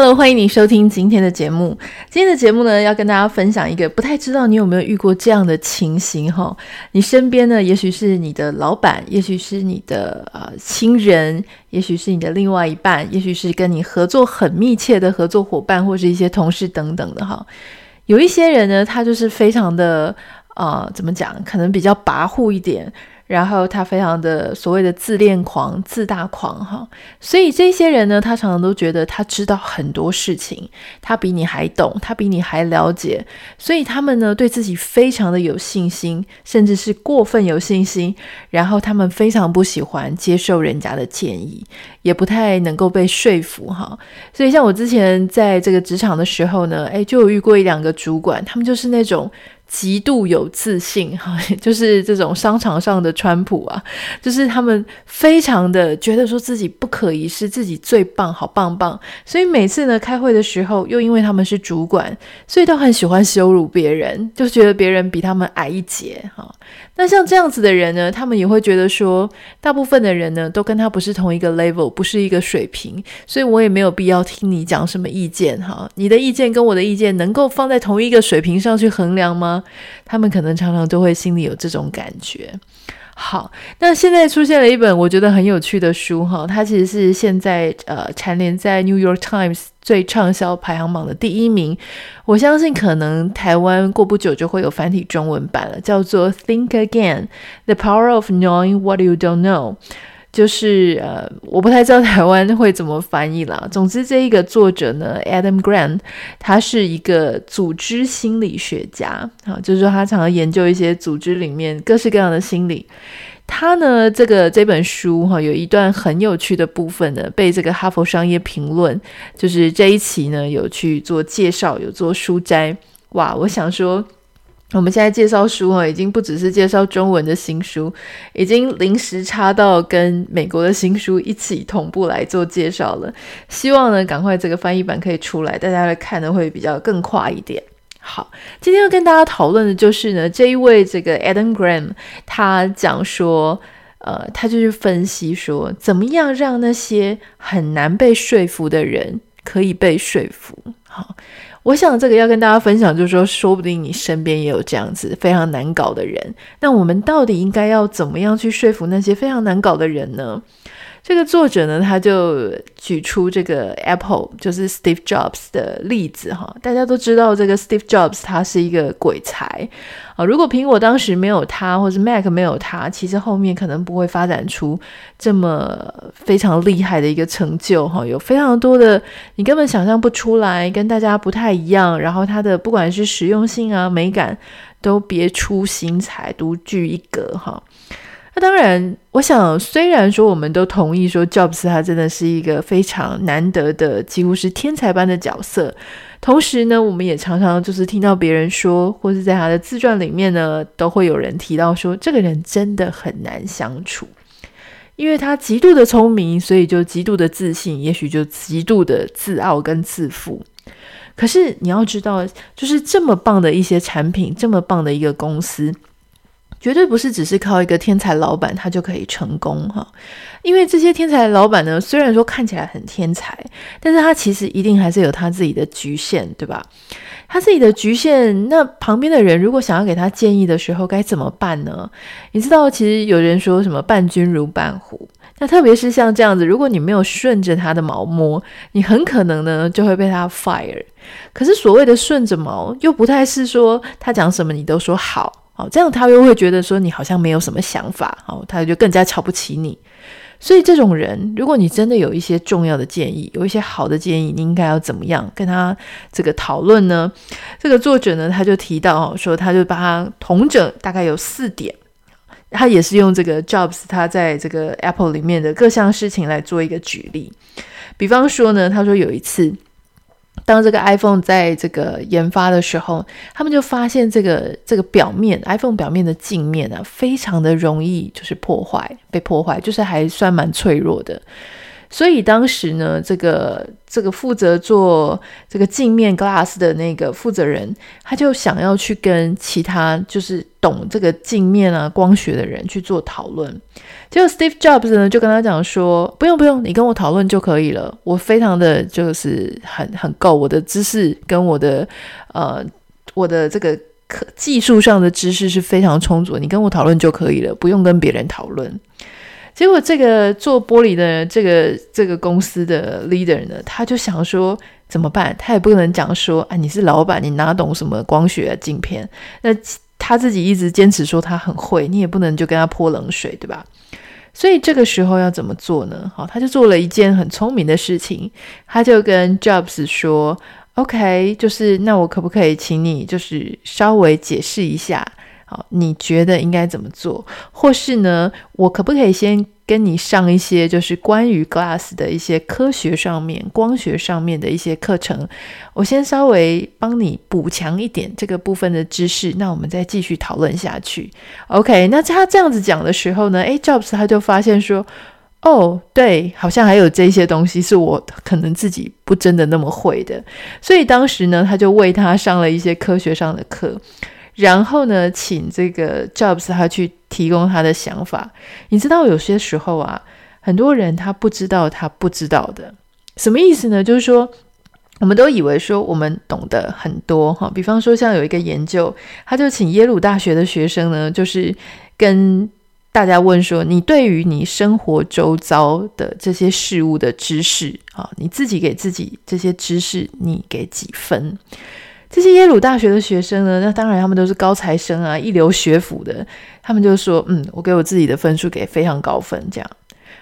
Hello，欢迎你收听今天的节目。今天的节目呢，要跟大家分享一个不太知道你有没有遇过这样的情形哈。你身边呢，也许是你的老板，也许是你的呃亲人，也许是你的另外一半，也许是跟你合作很密切的合作伙伴，或是一些同事等等的哈。有一些人呢，他就是非常的呃，怎么讲，可能比较跋扈一点。然后他非常的所谓的自恋狂、自大狂哈，所以这些人呢，他常常都觉得他知道很多事情，他比你还懂，他比你还了解，所以他们呢，对自己非常的有信心，甚至是过分有信心。然后他们非常不喜欢接受人家的建议，也不太能够被说服哈。所以像我之前在这个职场的时候呢，诶，就有遇过一两个主管，他们就是那种。极度有自信，哈，就是这种商场上的川普啊，就是他们非常的觉得说自己不可一世，自己最棒，好棒棒。所以每次呢，开会的时候，又因为他们是主管，所以都很喜欢羞辱别人，就觉得别人比他们矮一截，哈。那像这样子的人呢，他们也会觉得说，大部分的人呢，都跟他不是同一个 level，不是一个水平，所以我也没有必要听你讲什么意见哈。你的意见跟我的意见能够放在同一个水平上去衡量吗？他们可能常常都会心里有这种感觉。好，那现在出现了一本我觉得很有趣的书哈，它其实是现在呃蝉联在 New York Times。最畅销排行榜的第一名，我相信可能台湾过不久就会有繁体中文版了，叫做《Think Again: The Power of Knowing What You Don't Know》。就是呃，我不太知道台湾会怎么翻译啦。总之，这一个作者呢，Adam Grant，他是一个组织心理学家啊，就是说他常常研究一些组织里面各式各样的心理。他呢，这个这本书哈，有一段很有趣的部分呢，被这个哈佛商业评论，就是这一期呢有去做介绍，有做书摘。哇，我想说，我们现在介绍书哈，已经不只是介绍中文的新书，已经临时插到跟美国的新书一起同步来做介绍了。希望呢，赶快这个翻译版可以出来，大家来看的会比较更快一点。好，今天要跟大家讨论的就是呢，这一位这个 Adam Graham，他讲说，呃，他就是分析说，怎么样让那些很难被说服的人可以被说服。好，我想这个要跟大家分享，就是说，说不定你身边也有这样子非常难搞的人，那我们到底应该要怎么样去说服那些非常难搞的人呢？这个作者呢，他就举出这个 Apple，就是 Steve Jobs 的例子哈。大家都知道，这个 Steve Jobs 他是一个鬼才啊。如果苹果当时没有他，或是 Mac 没有他，其实后面可能不会发展出这么非常厉害的一个成就哈。有非常多的你根本想象不出来，跟大家不太一样。然后他的不管是实用性啊、美感，都别出心裁，独具一格哈。当然，我想，虽然说我们都同意说，Jobs 他真的是一个非常难得的，几乎是天才般的角色。同时呢，我们也常常就是听到别人说，或是在他的自传里面呢，都会有人提到说，这个人真的很难相处，因为他极度的聪明，所以就极度的自信，也许就极度的自傲跟自负。可是你要知道，就是这么棒的一些产品，这么棒的一个公司。绝对不是只是靠一个天才老板他就可以成功哈，因为这些天才老板呢，虽然说看起来很天才，但是他其实一定还是有他自己的局限，对吧？他自己的局限，那旁边的人如果想要给他建议的时候该怎么办呢？你知道，其实有人说什么伴君如伴虎，那特别是像这样子，如果你没有顺着他的毛摸，你很可能呢就会被他 fire。可是所谓的顺着毛，又不太是说他讲什么你都说好。哦这样他又会觉得说你好像没有什么想法，哦，他就更加瞧不起你。所以这种人，如果你真的有一些重要的建议，有一些好的建议，你应该要怎么样跟他这个讨论呢？这个作者呢，他就提到说，他就把他统整大概有四点，他也是用这个 Jobs 他在这个 Apple 里面的各项事情来做一个举例。比方说呢，他说有一次。当这个 iPhone 在这个研发的时候，他们就发现这个这个表面 iPhone 表面的镜面啊，非常的容易就是破坏，被破坏，就是还算蛮脆弱的。所以当时呢，这个这个负责做这个镜面 glass 的那个负责人，他就想要去跟其他就是懂这个镜面啊光学的人去做讨论。结果 Steve Jobs 呢就跟他讲说：“不用不用，你跟我讨论就可以了，我非常的就是很很够，我的知识跟我的呃我的这个技术上的知识是非常充足，你跟我讨论就可以了，不用跟别人讨论。”结果，这个做玻璃的这个这个公司的 leader 呢，他就想说怎么办？他也不能讲说，啊，你是老板，你哪懂什么光学啊镜片？那他自己一直坚持说他很会，你也不能就跟他泼冷水，对吧？所以这个时候要怎么做呢？好，他就做了一件很聪明的事情，他就跟 Jobs 说：“OK，就是那我可不可以请你就是稍微解释一下？”好，你觉得应该怎么做？或是呢，我可不可以先跟你上一些就是关于 glass 的一些科学上面、光学上面的一些课程？我先稍微帮你补强一点这个部分的知识，那我们再继续讨论下去。OK，那他这样子讲的时候呢，诶，Jobs 他就发现说，哦，对，好像还有这些东西是我可能自己不真的那么会的，所以当时呢，他就为他上了一些科学上的课。然后呢，请这个 Jobs 他去提供他的想法。你知道，有些时候啊，很多人他不知道他不知道的，什么意思呢？就是说，我们都以为说我们懂得很多哈。比方说，像有一个研究，他就请耶鲁大学的学生呢，就是跟大家问说，你对于你生活周遭的这些事物的知识啊，你自己给自己这些知识，你给几分？这些耶鲁大学的学生呢，那当然他们都是高材生啊，一流学府的。他们就说：“嗯，我给我自己的分数给非常高分。”这样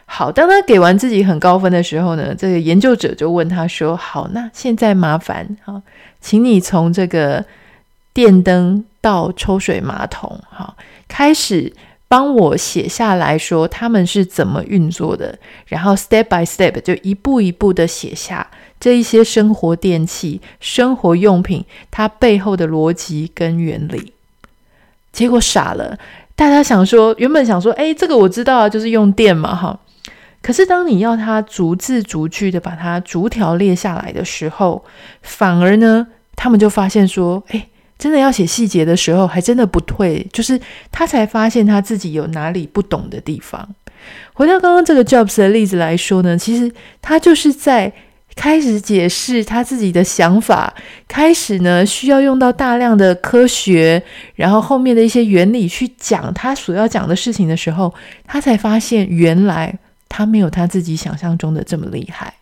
好。当他给完自己很高分的时候呢，这个研究者就问他说：“好，那现在麻烦哈，请你从这个电灯到抽水马桶，哈，开始帮我写下来说他们是怎么运作的，然后 step by step 就一步一步的写下。”这一些生活电器、生活用品，它背后的逻辑跟原理，结果傻了。大家想说，原本想说，哎，这个我知道啊，就是用电嘛，哈。可是当你要他逐字逐句的把它逐条列下来的时候，反而呢，他们就发现说，哎，真的要写细节的时候，还真的不退，就是他才发现他自己有哪里不懂的地方。回到刚刚这个 Jobs 的例子来说呢，其实他就是在。开始解释他自己的想法，开始呢需要用到大量的科学，然后后面的一些原理去讲他所要讲的事情的时候，他才发现原来他没有他自己想象中的这么厉害。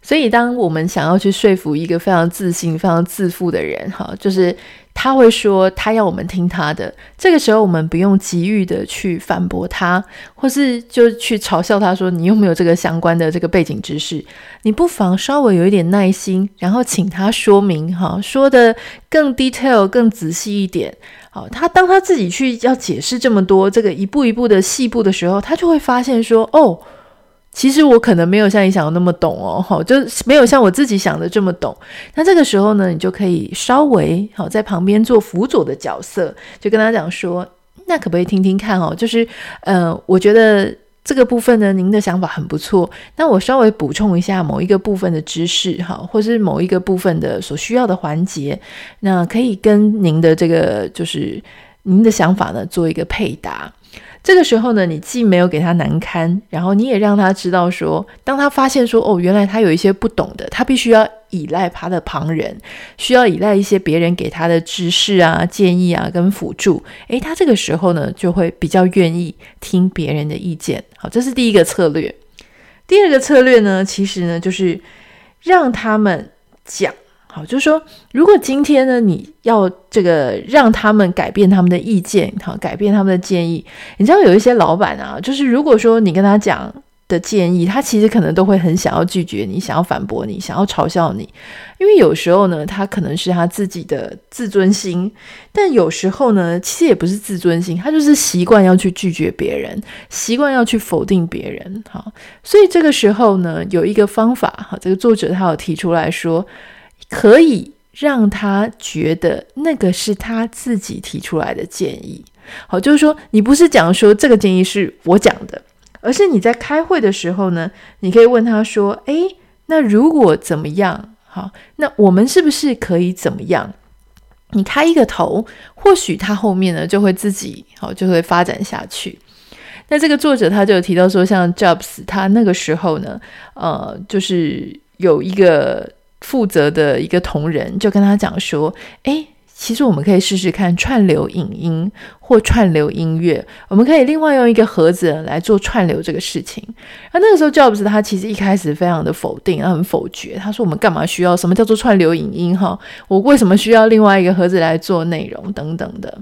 所以，当我们想要去说服一个非常自信、非常自负的人，哈，就是他会说他要我们听他的。这个时候，我们不用急于的去反驳他，或是就去嘲笑他说你又没有这个相关的这个背景知识。你不妨稍微有一点耐心，然后请他说明，哈，说得更 detail、更仔细一点。好，他当他自己去要解释这么多这个一步一步的细部的时候，他就会发现说，哦。其实我可能没有像你想的那么懂哦，好，就没有像我自己想的这么懂。那这个时候呢，你就可以稍微好在旁边做辅佐的角色，就跟他讲说，那可不可以听听看哦？就是呃，我觉得这个部分呢，您的想法很不错。那我稍微补充一下某一个部分的知识哈，或是某一个部分的所需要的环节，那可以跟您的这个就是您的想法呢做一个配搭。这个时候呢，你既没有给他难堪，然后你也让他知道说，当他发现说，哦，原来他有一些不懂的，他必须要依赖他的旁人，需要依赖一些别人给他的知识啊、建议啊跟辅助。诶，他这个时候呢，就会比较愿意听别人的意见。好，这是第一个策略。第二个策略呢，其实呢，就是让他们讲。好，就是说，如果今天呢，你要这个让他们改变他们的意见，好，改变他们的建议，你知道有一些老板啊，就是如果说你跟他讲的建议，他其实可能都会很想要拒绝你，想要反驳你，想要嘲笑你，因为有时候呢，他可能是他自己的自尊心，但有时候呢，其实也不是自尊心，他就是习惯要去拒绝别人，习惯要去否定别人，好，所以这个时候呢，有一个方法，哈，这个作者他有提出来说。可以让他觉得那个是他自己提出来的建议。好，就是说你不是讲说这个建议是我讲的，而是你在开会的时候呢，你可以问他说：“诶，那如果怎么样？好，那我们是不是可以怎么样？”你开一个头，或许他后面呢就会自己好，就会发展下去。那这个作者他就有提到说，像 Jobs 他那个时候呢，呃，就是有一个负责的一个同仁就跟他讲说，诶。其实我们可以试试看串流影音或串流音乐，我们可以另外用一个盒子来做串流这个事情。而那个时候，Jobs 他其实一开始非常的否定，他很否决，他说：“我们干嘛需要什么叫做串流影音？哈，我为什么需要另外一个盒子来做内容等等的？”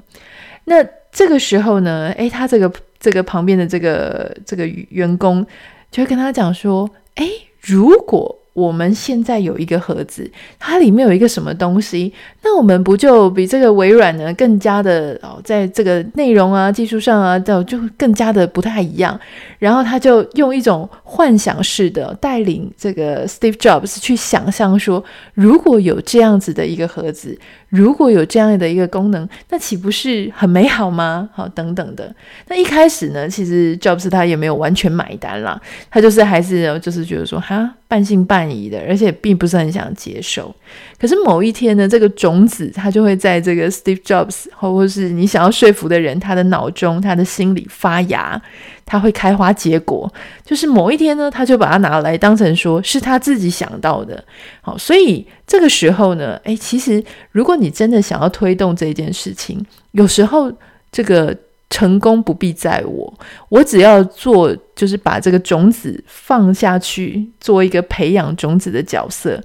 那这个时候呢，诶，他这个这个旁边的这个这个员工就会跟他讲说：“诶，如果……”我们现在有一个盒子，它里面有一个什么东西？那我们不就比这个微软呢更加的哦，在这个内容啊、技术上啊，就就更加的不太一样。然后他就用一种幻想式的带领这个 Steve Jobs 去想象说，如果有这样子的一个盒子，如果有这样的一个功能，那岂不是很美好吗？好，等等的。那一开始呢，其实 Jobs 他也没有完全买单啦，他就是还是就是觉得说哈。半信半疑的，而且并不是很想接受。可是某一天呢，这个种子它就会在这个 Steve Jobs 或或是你想要说服的人他的脑中、他的心里发芽，它会开花结果。就是某一天呢，他就把它拿来当成说是他自己想到的。好，所以这个时候呢，诶，其实如果你真的想要推动这件事情，有时候这个。成功不必在我，我只要做，就是把这个种子放下去，做一个培养种子的角色，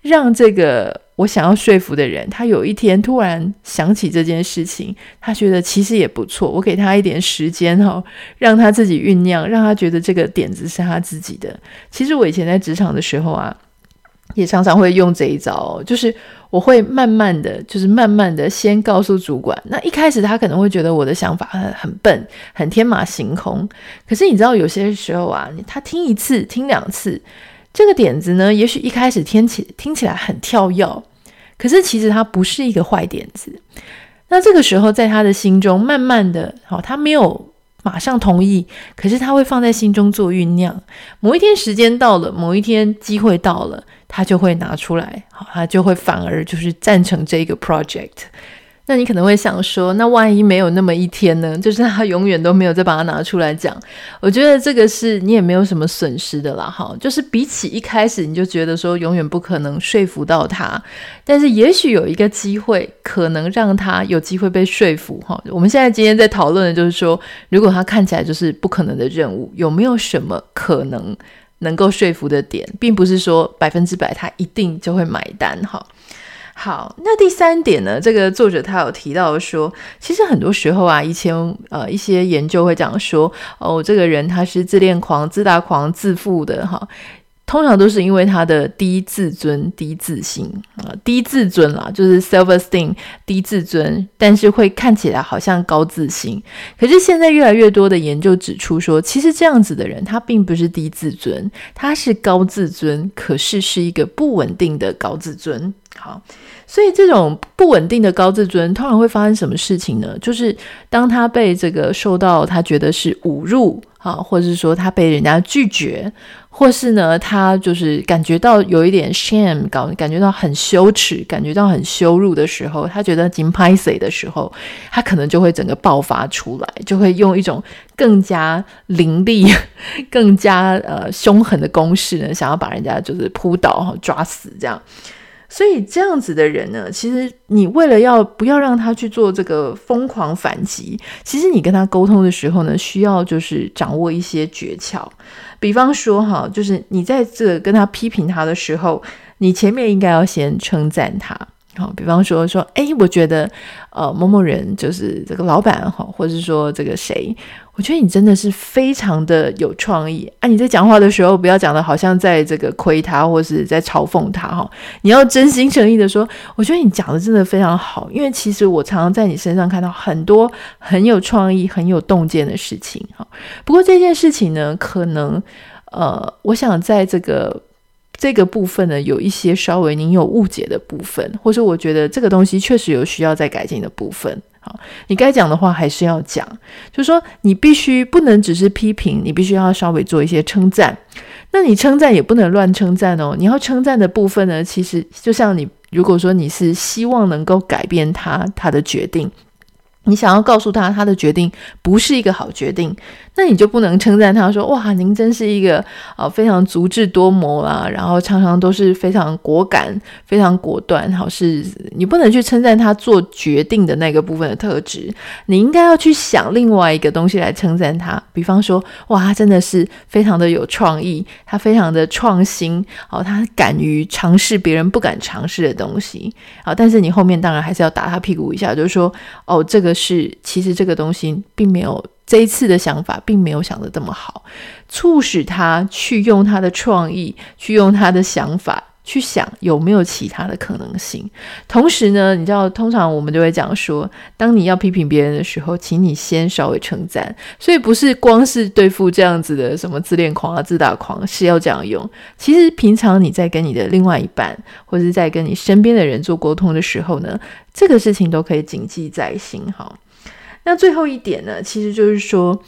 让这个我想要说服的人，他有一天突然想起这件事情，他觉得其实也不错，我给他一点时间哈，让他自己酝酿，让他觉得这个点子是他自己的。其实我以前在职场的时候啊。也常常会用这一招，就是我会慢慢的就是慢慢的先告诉主管，那一开始他可能会觉得我的想法很很笨，很天马行空。可是你知道有些时候啊，他听一次听两次，这个点子呢，也许一开始听起听起来很跳跃，可是其实它不是一个坏点子。那这个时候在他的心中慢慢的，好，他没有马上同意，可是他会放在心中做酝酿。某一天时间到了，某一天机会到了。他就会拿出来，好，他就会反而就是赞成这个 project。那你可能会想说，那万一没有那么一天呢？就是他永远都没有再把它拿出来讲。我觉得这个是你也没有什么损失的啦，哈。就是比起一开始你就觉得说永远不可能说服到他，但是也许有一个机会可能让他有机会被说服，哈。我们现在今天在讨论的就是说，如果他看起来就是不可能的任务，有没有什么可能？能够说服的点，并不是说百分之百他一定就会买单哈。好，那第三点呢？这个作者他有提到说，其实很多时候啊，以前呃一些研究会讲说，哦，这个人他是自恋狂、自大狂、自负的哈。通常都是因为他的低自尊、低自信啊，低自尊啦，就是 self-esteem 低自尊，但是会看起来好像高自信。可是现在越来越多的研究指出说，其实这样子的人他并不是低自尊，他是高自尊，可是是一个不稳定的高自尊。好，所以这种不稳定的高自尊通常会发生什么事情呢？就是当他被这个受到他觉得是侮辱啊，或者是说他被人家拒绝。或是呢，他就是感觉到有一点 shame，感感觉到很羞耻，感觉到很羞辱的时候，他觉得紧拍谁的时候，他可能就会整个爆发出来，就会用一种更加凌厉、更加呃凶狠的攻势呢，想要把人家就是扑倒、抓死这样。所以这样子的人呢，其实你为了要不要让他去做这个疯狂反击，其实你跟他沟通的时候呢，需要就是掌握一些诀窍。比方说哈，就是你在这跟他批评他的时候，你前面应该要先称赞他。好，比方说说，哎，我觉得呃某某人就是这个老板哈，或者说这个谁。我觉得你真的是非常的有创意啊！你在讲话的时候，不要讲的好像在这个亏他，或是在嘲讽他哈。你要真心诚意的说，我觉得你讲的真的非常好，因为其实我常常在你身上看到很多很有创意、很有洞见的事情哈。不过这件事情呢，可能呃，我想在这个这个部分呢，有一些稍微您有误解的部分，或者我觉得这个东西确实有需要再改进的部分。好，你该讲的话还是要讲，就是说你必须不能只是批评，你必须要稍微做一些称赞。那你称赞也不能乱称赞哦，你要称赞的部分呢，其实就像你如果说你是希望能够改变他他的决定。你想要告诉他，他的决定不是一个好决定，那你就不能称赞他说：“哇，您真是一个啊非常足智多谋啦，然后常常都是非常果敢、非常果断。”好，是你不能去称赞他做决定的那个部分的特质，你应该要去想另外一个东西来称赞他。比方说：“哇，他真的是非常的有创意，他非常的创新，好，他敢于尝试别人不敢尝试的东西。”好，但是你后面当然还是要打他屁股一下，就是说：“哦，这个。”是，其实这个东西并没有这一次的想法，并没有想的这么好，促使他去用他的创意，去用他的想法，去想有没有其他的可能性。同时呢，你知道，通常我们就会讲说，当你要批评别人的时候，请你先稍微称赞。所以不是光是对付这样子的什么自恋狂啊、自大狂是要这样用。其实平常你在跟你的另外一半，或者是在跟你身边的人做沟通的时候呢，这个事情都可以谨记在心。好，那最后一点呢，其实就是说，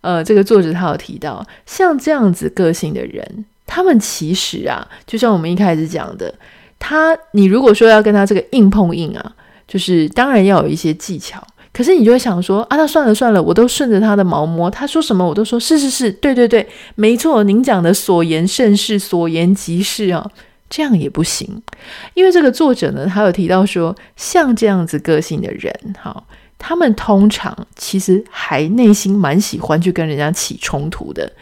呃，这个作者他有提到，像这样子个性的人。他们其实啊，就像我们一开始讲的，他你如果说要跟他这个硬碰硬啊，就是当然要有一些技巧。可是你就会想说啊，那算了算了，我都顺着他的毛摸，他说什么我都说是是是，对对对，没错，您讲的所言甚是，所言极是啊，这样也不行。因为这个作者呢，他有提到说，像这样子个性的人，哈，他们通常其实还内心蛮喜欢去跟人家起冲突的。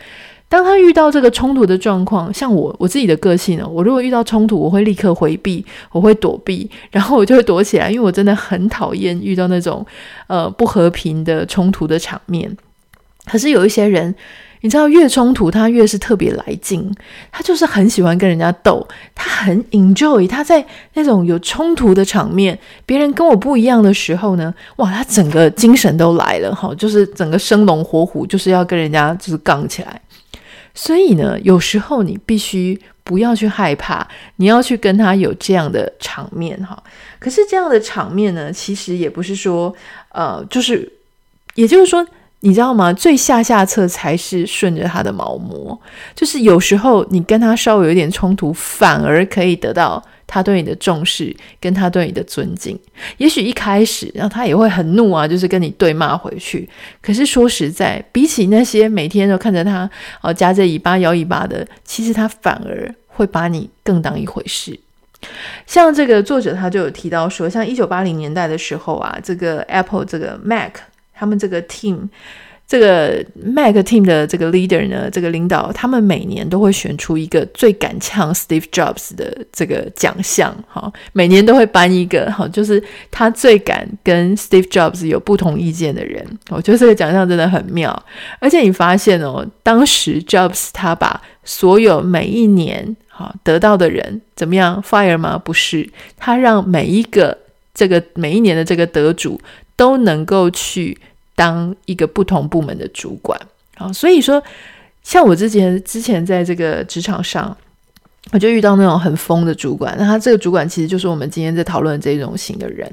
当他遇到这个冲突的状况，像我我自己的个性呢，我如果遇到冲突，我会立刻回避，我会躲避，然后我就会躲起来，因为我真的很讨厌遇到那种呃不和平的冲突的场面。可是有一些人，你知道，越冲突他越是特别来劲，他就是很喜欢跟人家斗，他很 enjoy 他在那种有冲突的场面，别人跟我不一样的时候呢，哇，他整个精神都来了哈，就是整个生龙活虎，就是要跟人家就是杠起来。所以呢，有时候你必须不要去害怕，你要去跟他有这样的场面哈。可是这样的场面呢，其实也不是说，呃，就是，也就是说，你知道吗？最下下策才是顺着他的毛摸，就是有时候你跟他稍微有点冲突，反而可以得到。他对你的重视，跟他对你的尊敬，也许一开始，然后他也会很怒啊，就是跟你对骂回去。可是说实在，比起那些每天都看着他哦夹着尾巴摇尾巴的，其实他反而会把你更当一回事。像这个作者他就有提到说，像一九八零年代的时候啊，这个 Apple 这个 Mac 他们这个 team。这个 Mac Team 的这个 leader 呢，这个领导，他们每年都会选出一个最敢呛 Steve Jobs 的这个奖项，哈，每年都会颁一个，哈，就是他最敢跟 Steve Jobs 有不同意见的人。我觉得这个奖项真的很妙，而且你发现哦，当时 Jobs 他把所有每一年哈得到的人怎么样 fire 吗？不是，他让每一个这个每一年的这个得主都能够去。当一个不同部门的主管啊，所以说，像我之前之前在这个职场上，我就遇到那种很疯的主管。那他这个主管其实就是我们今天在讨论这种型的人。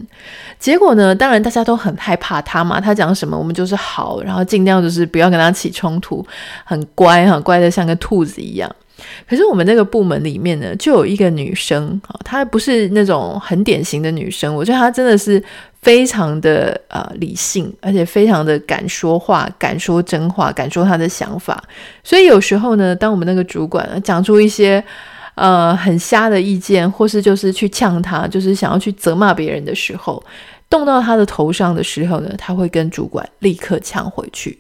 结果呢，当然大家都很害怕他嘛，他讲什么我们就是好，然后尽量就是不要跟他起冲突，很乖哈，乖的像个兔子一样。可是我们那个部门里面呢，就有一个女生啊，她不是那种很典型的女生，我觉得她真的是。非常的呃理性，而且非常的敢说话，敢说真话，敢说他的想法。所以有时候呢，当我们那个主管讲出一些呃很瞎的意见，或是就是去呛他，就是想要去责骂别人的时候，动到他的头上的时候呢，他会跟主管立刻呛回去。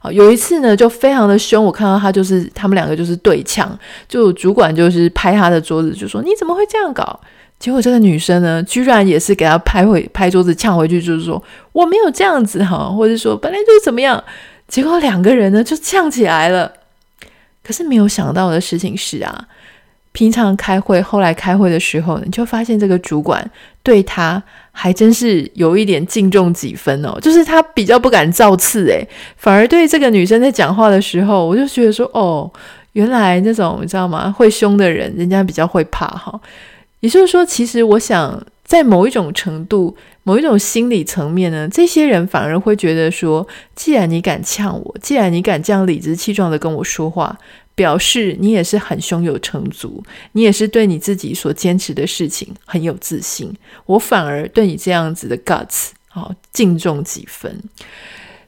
好，有一次呢，就非常的凶，我看到他就是他们两个就是对呛，就主管就是拍他的桌子，就说你怎么会这样搞？结果这个女生呢，居然也是给他拍回拍桌子呛回去，就是说我没有这样子哈，或者说本来就是怎么样。结果两个人呢就呛起来了。可是没有想到的事情是啊，平常开会，后来开会的时候，你就发现这个主管对他还真是有一点敬重几分哦，就是他比较不敢造次诶，反而对这个女生在讲话的时候，我就觉得说哦，原来那种你知道吗，会凶的人，人家比较会怕哈。也就是说，其实我想，在某一种程度、某一种心理层面呢，这些人反而会觉得说，既然你敢呛我，既然你敢这样理直气壮的跟我说话，表示你也是很胸有成竹，你也是对你自己所坚持的事情很有自信。我反而对你这样子的 guts 好敬重几分。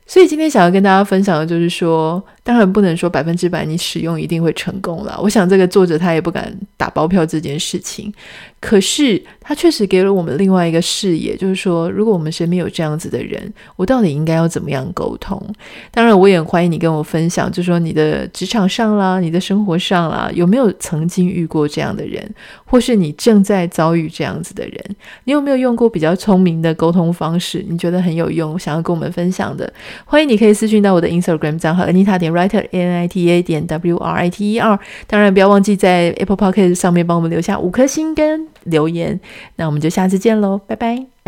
所以今天想要跟大家分享的就是说，当然不能说百分之百你使用一定会成功了。我想这个作者他也不敢打包票这件事情。可是他确实给了我们另外一个视野，就是说，如果我们身边有这样子的人，我到底应该要怎么样沟通？当然，我也很欢迎你跟我分享，就是说你的职场上啦，你的生活上啦，有没有曾经遇过这样的人，或是你正在遭遇这样子的人？你有没有用过比较聪明的沟通方式？你觉得很有用，想要跟我们分享的？欢迎你可以私讯到我的 Instagram 账号 Anita 点 Writer N I T A 点 W R I T E R。当然，不要忘记在 Apple p o c k e t 上面帮我们留下五颗星跟留言，那我们就下次见喽，拜拜。